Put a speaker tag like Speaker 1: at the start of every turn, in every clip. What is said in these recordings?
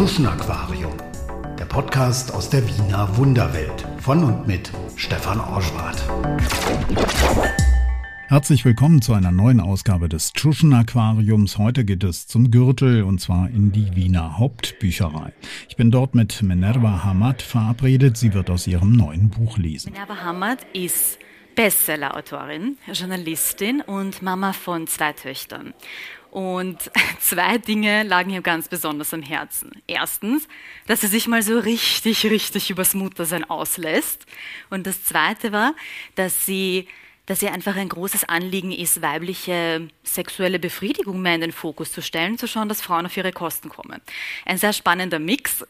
Speaker 1: Tschuschen Aquarium, der Podcast aus der Wiener Wunderwelt von und mit Stefan Orschwart. Herzlich willkommen zu einer neuen Ausgabe des Tschuschen Aquariums. Heute geht es zum Gürtel und zwar in die Wiener Hauptbücherei. Ich bin dort mit Minerva Hamad verabredet. Sie wird aus ihrem neuen Buch lesen.
Speaker 2: Minerva Hamad ist Bestseller-Autorin, Journalistin und Mama von zwei Töchtern. Und zwei Dinge lagen ihr ganz besonders am Herzen. Erstens, dass sie sich mal so richtig, richtig übers Muttersein auslässt. Und das zweite war, dass sie dass ihr einfach ein großes Anliegen ist, weibliche sexuelle Befriedigung mehr in den Fokus zu stellen, zu schauen, dass Frauen auf ihre Kosten kommen. Ein sehr spannender Mix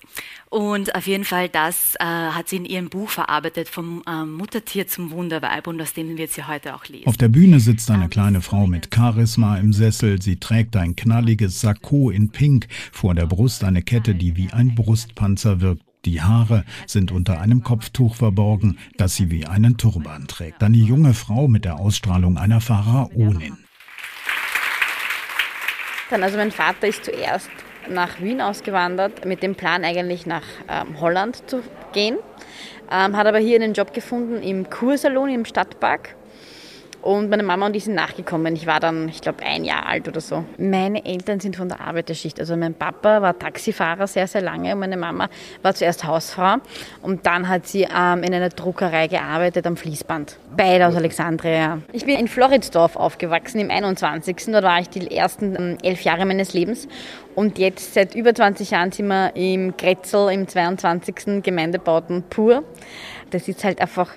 Speaker 2: und auf jeden Fall das äh, hat sie in ihrem Buch verarbeitet, vom äh, Muttertier zum Wunderweib und aus dem wird sie heute auch lesen.
Speaker 1: Auf der Bühne sitzt eine kleine Frau mit Charisma im Sessel. Sie trägt ein knalliges Sakko in Pink, vor der Brust eine Kette, die wie ein Brustpanzer wirkt. Die Haare sind unter einem Kopftuch verborgen, das sie wie einen Turban trägt. Eine junge Frau mit der Ausstrahlung einer Pharaonin.
Speaker 3: Dann also mein Vater ist zuerst nach Wien ausgewandert, mit dem Plan eigentlich nach ähm, Holland zu gehen, ähm, hat aber hier einen Job gefunden im Kursalon im Stadtpark und meine Mama und ich sind nachgekommen. Ich war dann, ich glaube, ein Jahr alt oder so. Meine Eltern sind von der Arbeiterschicht. Also mein Papa war Taxifahrer sehr, sehr lange und meine Mama war zuerst Hausfrau. Und dann hat sie ähm, in einer Druckerei gearbeitet am Fließband. Beide aus Alexandria. Ich bin in Floridsdorf aufgewachsen, im 21. Dort war ich die ersten ähm, elf Jahre meines Lebens. Und jetzt seit über 20 Jahren sind wir im Grätzel, im 22. Gemeindebauten pur. Das ist halt einfach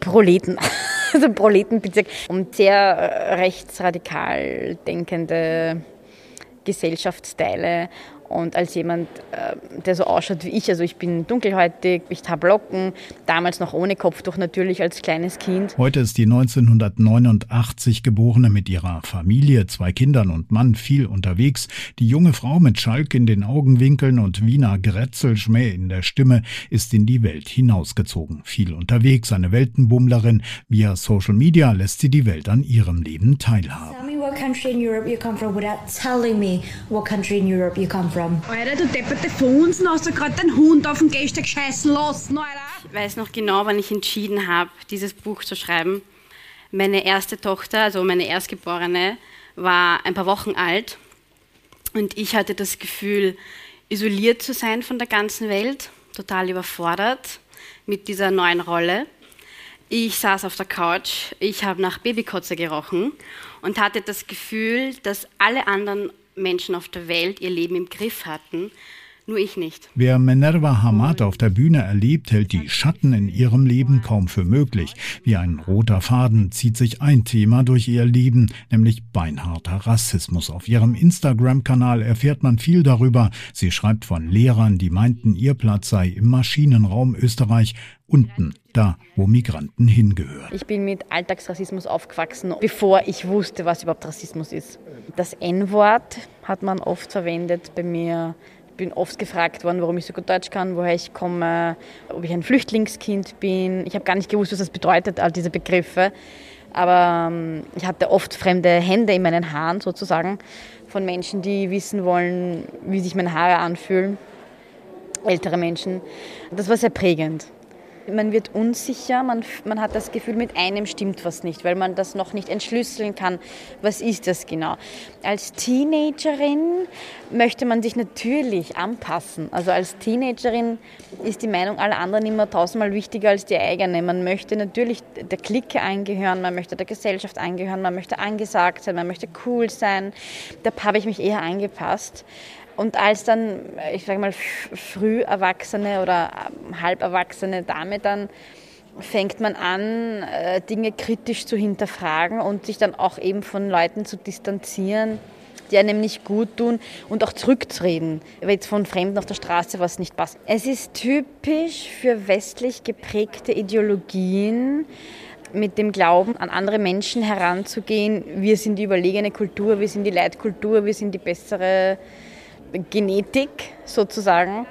Speaker 3: Proleten. also Proletenbezirk und sehr äh, rechtsradikal denkende Gesellschaftsteile und als jemand, äh, der so ausschaut wie ich, also ich bin dunkelhäutig, ich habe Locken, damals noch ohne Kopftuch natürlich als kleines Kind.
Speaker 1: Heute ist die 1989 geborene mit ihrer Familie, zwei Kindern und Mann viel unterwegs. Die junge Frau mit Schalk in den Augenwinkeln und Wiener Grätzelschmäh in der Stimme ist in die Welt hinausgezogen. Viel unterwegs, eine Weltenbummlerin. Via Social Media lässt sie die Welt an ihrem Leben teilhaben. What country in Europe you come from without telling me
Speaker 4: what country in Europe you come from? Alter, du depperte Funsen, hast du gerade den Hund auf den Gehsteig scheißen lassen, Alter?
Speaker 2: Ich weiß noch genau, wann ich entschieden habe, dieses Buch zu schreiben. Meine erste Tochter, also meine Erstgeborene, war ein paar Wochen alt und ich hatte das Gefühl, isoliert zu sein von der ganzen Welt, total überfordert mit dieser neuen Rolle. Ich saß auf der Couch, ich habe nach Babykotze gerochen und hatte das Gefühl, dass alle anderen Menschen auf der Welt ihr Leben im Griff hatten, nur ich nicht.
Speaker 1: Wer Minerva Hamad auf der Bühne erlebt, hält die Schatten in ihrem Leben kaum für möglich. Wie ein roter Faden zieht sich ein Thema durch ihr Leben, nämlich beinharter Rassismus. Auf ihrem Instagram-Kanal erfährt man viel darüber. Sie schreibt von Lehrern, die meinten, ihr Platz sei im Maschinenraum Österreich unten, da, wo Migranten hingehören.
Speaker 3: Ich bin mit Alltagsrassismus aufgewachsen, bevor ich wusste, was überhaupt Rassismus ist. Das N-Wort hat man oft verwendet bei mir. Bin oft gefragt worden, warum ich so gut Deutsch kann, woher ich komme, ob ich ein Flüchtlingskind bin. Ich habe gar nicht gewusst, was das bedeutet, all diese Begriffe. Aber ähm, ich hatte oft fremde Hände in meinen Haaren sozusagen von Menschen, die wissen wollen, wie sich meine Haare anfühlen. Ältere Menschen. Das war sehr prägend man wird unsicher, man, man hat das Gefühl, mit einem stimmt was nicht, weil man das noch nicht entschlüsseln kann, was ist das genau. Als Teenagerin möchte man sich natürlich anpassen. Also als Teenagerin ist die Meinung aller anderen immer tausendmal wichtiger als die eigene. Man möchte natürlich der Clique eingehören, man möchte der Gesellschaft eingehören, man möchte angesagt sein, man möchte cool sein. Da habe ich mich eher angepasst. Und als dann, ich sage mal, früh Erwachsene oder ähm, halberwachsene Dame dann fängt man an, äh, Dinge kritisch zu hinterfragen und sich dann auch eben von Leuten zu distanzieren, die einem nicht gut tun und auch zurückzureden, wenn jetzt von Fremden auf der Straße was nicht passt. Es ist typisch für westlich geprägte Ideologien, mit dem Glauben an andere Menschen heranzugehen, wir sind die überlegene Kultur, wir sind die Leitkultur, wir sind die bessere Genetik sozusagen.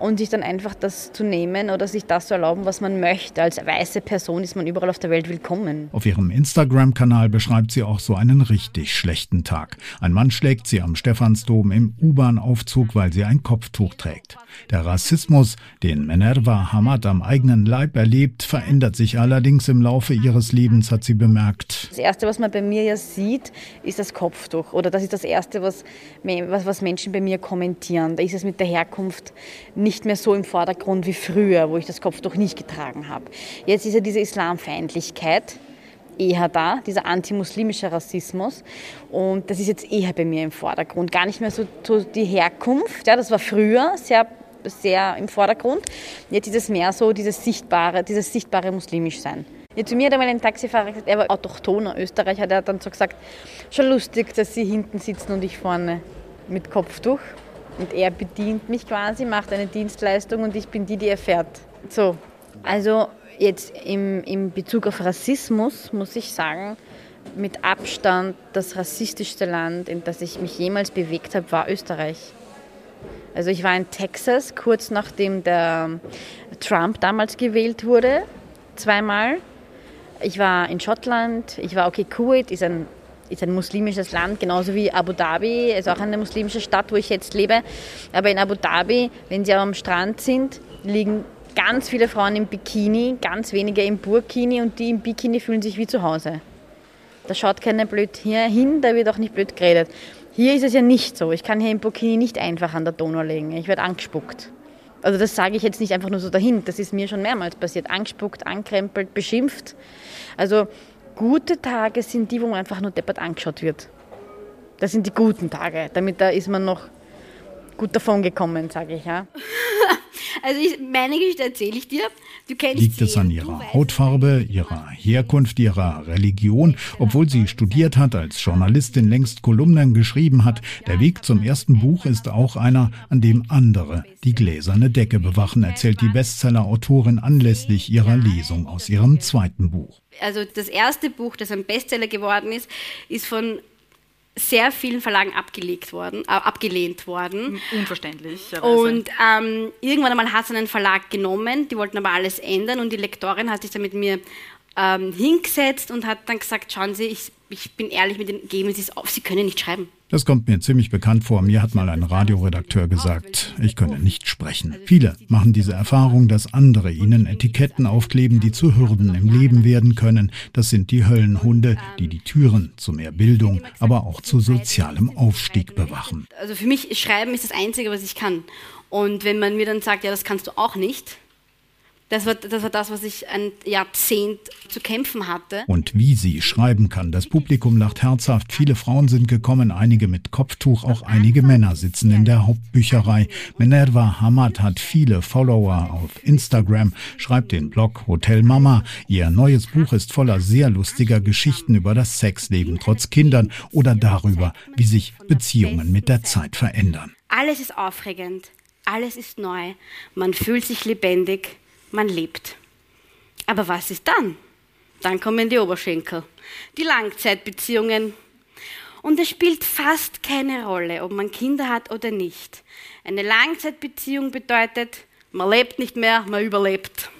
Speaker 3: Und sich dann einfach das zu nehmen oder sich das zu erlauben, was man möchte. Als weiße Person ist man überall auf der Welt willkommen.
Speaker 1: Auf ihrem Instagram-Kanal beschreibt sie auch so einen richtig schlechten Tag. Ein Mann schlägt sie am Stephansdom im U-Bahn-Aufzug, weil sie ein Kopftuch trägt. Der Rassismus, den Minerva Hamad am eigenen Leib erlebt, verändert sich allerdings im Laufe ihres Lebens, hat sie bemerkt.
Speaker 3: Das Erste, was man bei mir ja sieht, ist das Kopftuch. Oder das ist das Erste, was, was Menschen bei mir kommentieren. Da ist es mit der Herkunft nicht mehr so im Vordergrund wie früher, wo ich das Kopftuch nicht getragen habe. Jetzt ist ja diese Islamfeindlichkeit eher da, dieser antimuslimische Rassismus. Und das ist jetzt eher bei mir im Vordergrund. Gar nicht mehr so, so die Herkunft. Ja, das war früher sehr sehr im Vordergrund. Jetzt ist es mehr so dieses sichtbare, dieses sichtbare muslimisch sein. Ja, zu mir hat einmal ein Taxifahrer gesagt, er war autochthoner Österreicher, der hat dann so gesagt, schon lustig, dass Sie hinten sitzen und ich vorne mit Kopftuch. Und er bedient mich quasi, macht eine Dienstleistung und ich bin die, die er fährt. So, also jetzt im, im Bezug auf Rassismus muss ich sagen, mit Abstand das rassistischste Land, in das ich mich jemals bewegt habe, war Österreich. Also ich war in Texas, kurz nachdem der Trump damals gewählt wurde, zweimal. Ich war in Schottland, ich war, okay, Kuwait ist ein, ist ein muslimisches Land, genauso wie Abu Dhabi, ist auch eine muslimische Stadt, wo ich jetzt lebe. Aber in Abu Dhabi, wenn Sie am Strand sind, liegen ganz viele Frauen im Bikini, ganz wenige im Burkini und die im Bikini fühlen sich wie zu Hause. Da schaut keiner blöd hier hin, da wird auch nicht blöd geredet. Hier ist es ja nicht so. Ich kann hier im Burkini nicht einfach an der Donau legen. Ich werde angespuckt. Also das sage ich jetzt nicht einfach nur so dahin. Das ist mir schon mehrmals passiert. Angespuckt, ankrempelt, beschimpft. Also gute Tage sind die, wo man einfach nur deppert angeschaut wird. Das sind die guten Tage. Damit da ist man noch gut davon gekommen, sage ich. Ja.
Speaker 4: Also ich, meine Geschichte erzähle ich dir.
Speaker 1: Du kennst Liegt es an ihrer Hautfarbe, ihrer Herkunft, ihrer Religion? Obwohl sie studiert hat, als Journalistin längst Kolumnen geschrieben hat, der Weg zum ersten Buch ist auch einer, an dem andere die gläserne Decke bewachen, erzählt die Bestseller-Autorin anlässlich ihrer Lesung aus ihrem zweiten Buch.
Speaker 4: Also das erste Buch, das ein Bestseller geworden ist, ist von sehr vielen Verlagen abgelegt worden, äh, abgelehnt worden.
Speaker 2: Unverständlich.
Speaker 4: Und ähm, irgendwann einmal hat es einen Verlag genommen, die wollten aber alles ändern und die Lektorin hat sich dann mit mir ähm, hingesetzt und hat dann gesagt, schauen Sie, ich, ich bin ehrlich mit Ihnen, geben Sie es auf, Sie können nicht schreiben.
Speaker 1: Das kommt mir ziemlich bekannt vor. Mir hat mal ein Radioredakteur gesagt, ich könne nicht sprechen. Viele machen diese Erfahrung, dass andere ihnen Etiketten aufkleben, die zu Hürden im Leben werden können. Das sind die Höllenhunde, die die Türen zu mehr Bildung, aber auch zu sozialem Aufstieg bewachen.
Speaker 4: Also für mich, Schreiben ist das Einzige, was ich kann. Und wenn man mir dann sagt, ja, das kannst du auch nicht, das war, das war das, was ich ein Jahrzehnt zu kämpfen hatte.
Speaker 1: Und wie sie schreiben kann. Das Publikum lacht herzhaft. Viele Frauen sind gekommen, einige mit Kopftuch, auch einige Männer sitzen in der Hauptbücherei. Minerva Hamad hat viele Follower auf Instagram, schreibt den Blog Hotel Mama. Ihr neues Buch ist voller sehr lustiger Geschichten über das Sexleben trotz Kindern oder darüber, wie sich Beziehungen mit der Zeit verändern.
Speaker 4: Alles ist aufregend. Alles ist neu. Man fühlt sich lebendig man lebt. Aber was ist dann? Dann kommen die Oberschenkel, die Langzeitbeziehungen. Und es spielt fast keine Rolle, ob man Kinder hat oder nicht. Eine Langzeitbeziehung bedeutet, man lebt nicht mehr, man überlebt.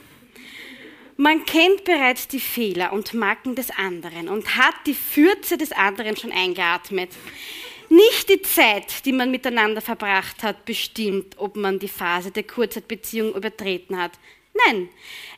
Speaker 4: Man kennt bereits die Fehler und Macken des anderen und hat die Fürze des anderen schon eingeatmet. Nicht die Zeit, die man miteinander verbracht hat, bestimmt, ob man die Phase der Kurzzeitbeziehung übertreten hat. Nein,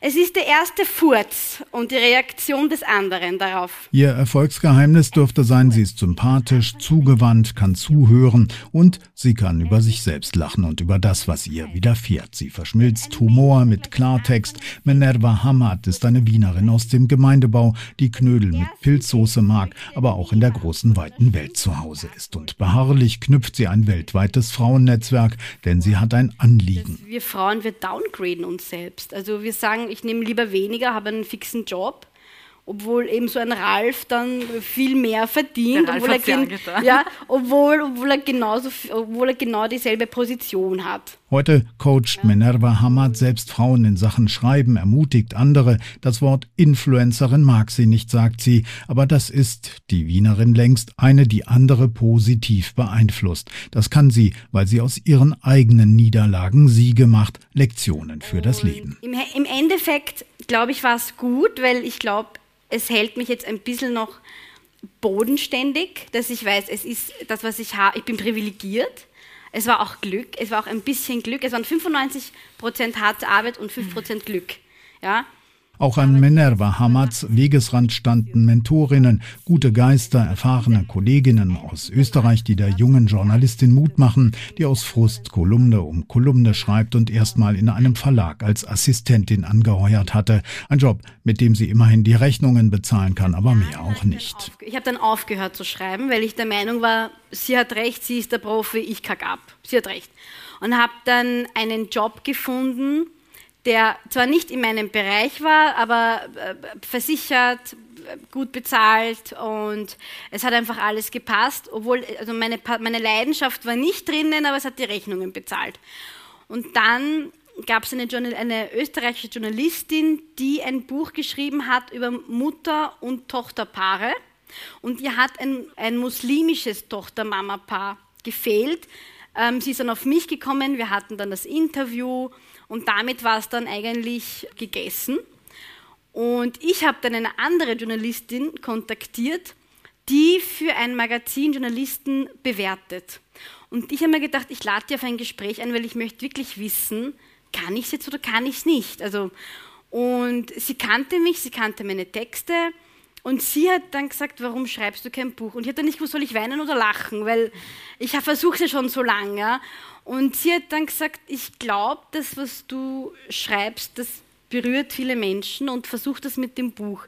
Speaker 4: es ist der erste Furz und die Reaktion des anderen darauf.
Speaker 1: Ihr Erfolgsgeheimnis dürfte sein, sie ist sympathisch, zugewandt, kann zuhören und sie kann über sich selbst lachen und über das, was ihr widerfährt. Sie verschmilzt Humor mit Klartext. Minerva Hamad ist eine Wienerin aus dem Gemeindebau, die Knödel mit Pilzsoße mag, aber auch in der großen weiten Welt zu Hause ist. Und beharrlich knüpft sie ein weltweites Frauennetzwerk, denn sie hat ein Anliegen.
Speaker 4: Wir Frauen, wir downgraden uns selbst. Also wir sagen, ich nehme lieber weniger, habe einen fixen Job
Speaker 3: obwohl eben so ein Ralf dann viel mehr verdient, obwohl er, gen ja, obwohl, obwohl, er genauso, obwohl er genau dieselbe Position hat.
Speaker 1: Heute coacht Minerva Hamad selbst Frauen in Sachen Schreiben, ermutigt andere. Das Wort Influencerin mag sie nicht, sagt sie, aber das ist die Wienerin längst eine, die andere positiv beeinflusst. Das kann sie, weil sie aus ihren eigenen Niederlagen Siege macht, Lektionen für das Leben.
Speaker 3: Im, Im Endeffekt, glaube ich, war es gut, weil ich glaube, es hält mich jetzt ein bisschen noch bodenständig, dass ich weiß, es ist das, was ich habe, ich bin privilegiert. Es war auch Glück, es war auch ein bisschen Glück. Es waren 95% harte Arbeit und 5% Glück. Ja?
Speaker 1: Auch an Minerva Hamads Wegesrand standen Mentorinnen, gute Geister, erfahrene Kolleginnen aus Österreich, die der jungen Journalistin Mut machen, die aus Frust Kolumne um Kolumne schreibt und erstmal in einem Verlag als Assistentin angeheuert hatte. Ein Job, mit dem sie immerhin die Rechnungen bezahlen kann, aber mehr auch nicht.
Speaker 3: Ich habe dann aufgehört zu schreiben, weil ich der Meinung war, sie hat recht, sie ist der Profi, ich kack ab. Sie hat recht. Und habe dann einen Job gefunden, der zwar nicht in meinem Bereich war, aber äh, versichert, gut bezahlt und es hat einfach alles gepasst, obwohl also meine, meine Leidenschaft war nicht drinnen, aber es hat die Rechnungen bezahlt. Und dann gab es eine, eine, österreichische Journalistin, die ein Buch geschrieben hat über Mutter- und Tochterpaare und ihr hat ein, ein muslimisches Tochter-Mama-Paar gefehlt. Ähm, sie ist dann auf mich gekommen, wir hatten dann das Interview und damit war es dann eigentlich gegessen. Und ich habe dann eine andere Journalistin kontaktiert, die für ein Magazin Journalisten bewertet. Und ich habe mir gedacht, ich lade die auf ein Gespräch ein, weil ich möchte wirklich wissen, kann ich es jetzt oder kann ich es nicht? Also, und sie kannte mich, sie kannte meine Texte und sie hat dann gesagt, warum schreibst du kein Buch? Und ich habe dann nicht gewusst, soll ich weinen oder lachen, weil ich versuche es ja schon so lange. Und sie hat dann gesagt, ich glaube, das, was du schreibst, das berührt viele Menschen und versuch das mit dem Buch.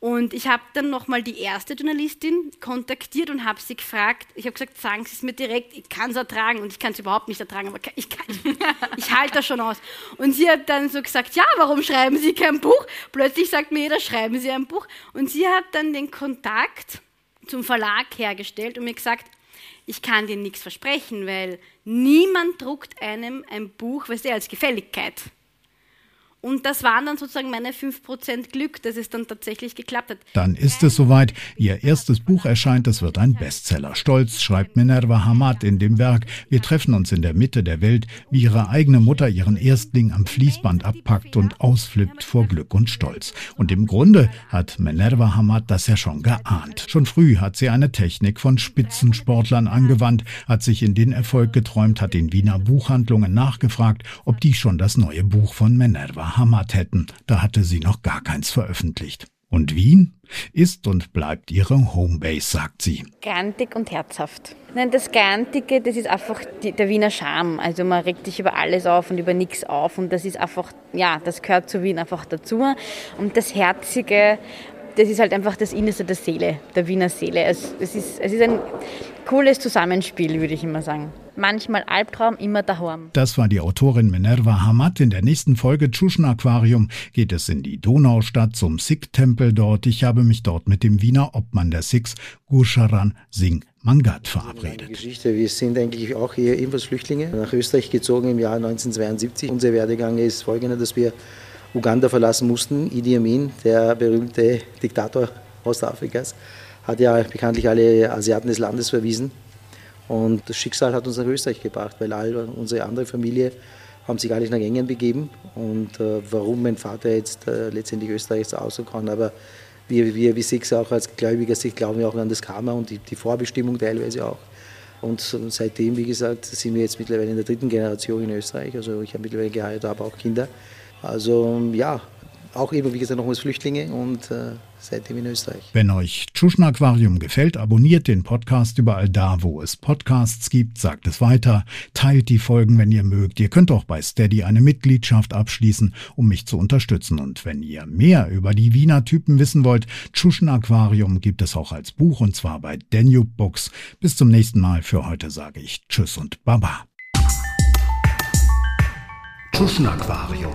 Speaker 3: Und ich habe dann nochmal die erste Journalistin kontaktiert und habe sie gefragt, ich habe gesagt, sagen Sie es mir direkt, ich kann es ertragen und ich kann es überhaupt nicht ertragen, aber ich, ich halte das schon aus. Und sie hat dann so gesagt, ja, warum schreiben Sie kein Buch? Plötzlich sagt mir jeder, schreiben Sie ein Buch. Und sie hat dann den Kontakt zum Verlag hergestellt und mir gesagt, ich kann dir nichts versprechen, weil niemand druckt einem ein Buch, weißt du, als Gefälligkeit. Und das waren dann sozusagen meine 5% Glück, dass es dann tatsächlich geklappt hat.
Speaker 1: Dann ist es soweit. Ihr erstes Buch erscheint, es wird ein Bestseller. Stolz schreibt Minerva Hamad in dem Werk. Wir treffen uns in der Mitte der Welt, wie ihre eigene Mutter ihren Erstling am Fließband abpackt und ausflippt vor Glück und Stolz. Und im Grunde hat Minerva Hamad das ja schon geahnt. Schon früh hat sie eine Technik von Spitzensportlern angewandt, hat sich in den Erfolg geträumt, hat in Wiener Buchhandlungen nachgefragt, ob die schon das neue Buch von Minerva Hamad hätten, da hatte sie noch gar keins veröffentlicht. Und Wien ist und bleibt ihre Homebase, sagt sie.
Speaker 5: Grantig und herzhaft. Nein, das Grantige, das ist einfach die, der Wiener Charme. Also man regt sich über alles auf und über nichts auf und das ist einfach, ja, das gehört zu Wien einfach dazu. Und das Herzige, das ist halt einfach das Innerste der Seele, der Wiener Seele. Es, es, ist, es ist ein cooles Zusammenspiel, würde ich immer sagen manchmal Albtraum, immer daheim.
Speaker 1: Das war die Autorin Minerva Hamad. In der nächsten Folge Tschuschen Aquarium geht es in die Donaustadt zum Sikh-Tempel dort. Ich habe mich dort mit dem Wiener Obmann der Sikhs, Gusharan Singh Mangat verabredet.
Speaker 6: Geschichte. Wir sind eigentlich auch hier ebenfalls Flüchtlinge, nach Österreich gezogen im Jahr 1972. Unser Werdegang ist folgender, dass wir Uganda verlassen mussten. Idi Amin, der berühmte Diktator Ostafrikas, hat ja bekanntlich alle Asiaten des Landes verwiesen. Und das Schicksal hat uns nach Österreich gebracht, weil all unsere andere Familie haben sich gar nicht nach England begeben. Und äh, warum mein Vater jetzt äh, letztendlich Österreich ist ausgekommen, aber wir, wir wie Six auch als Gläubiger sich glauben ja auch an das Karma und die, die Vorbestimmung teilweise auch. Und seitdem, wie gesagt, sind wir jetzt mittlerweile in der dritten Generation in Österreich. Also ich habe mittlerweile geheiratet, aber auch Kinder. Also ja, auch eben, wie gesagt, nochmals Flüchtlinge und äh, seitdem in Österreich.
Speaker 1: Wenn euch Tschuschen Aquarium gefällt, abonniert den Podcast überall da, wo es Podcasts gibt, sagt es weiter, teilt die Folgen, wenn ihr mögt. Ihr könnt auch bei Steady eine Mitgliedschaft abschließen, um mich zu unterstützen. Und wenn ihr mehr über die Wiener Typen wissen wollt, Tschuschen Aquarium gibt es auch als Buch und zwar bei Danube Books. Bis zum nächsten Mal. Für heute sage ich Tschüss und Baba. Tschuschen Aquarium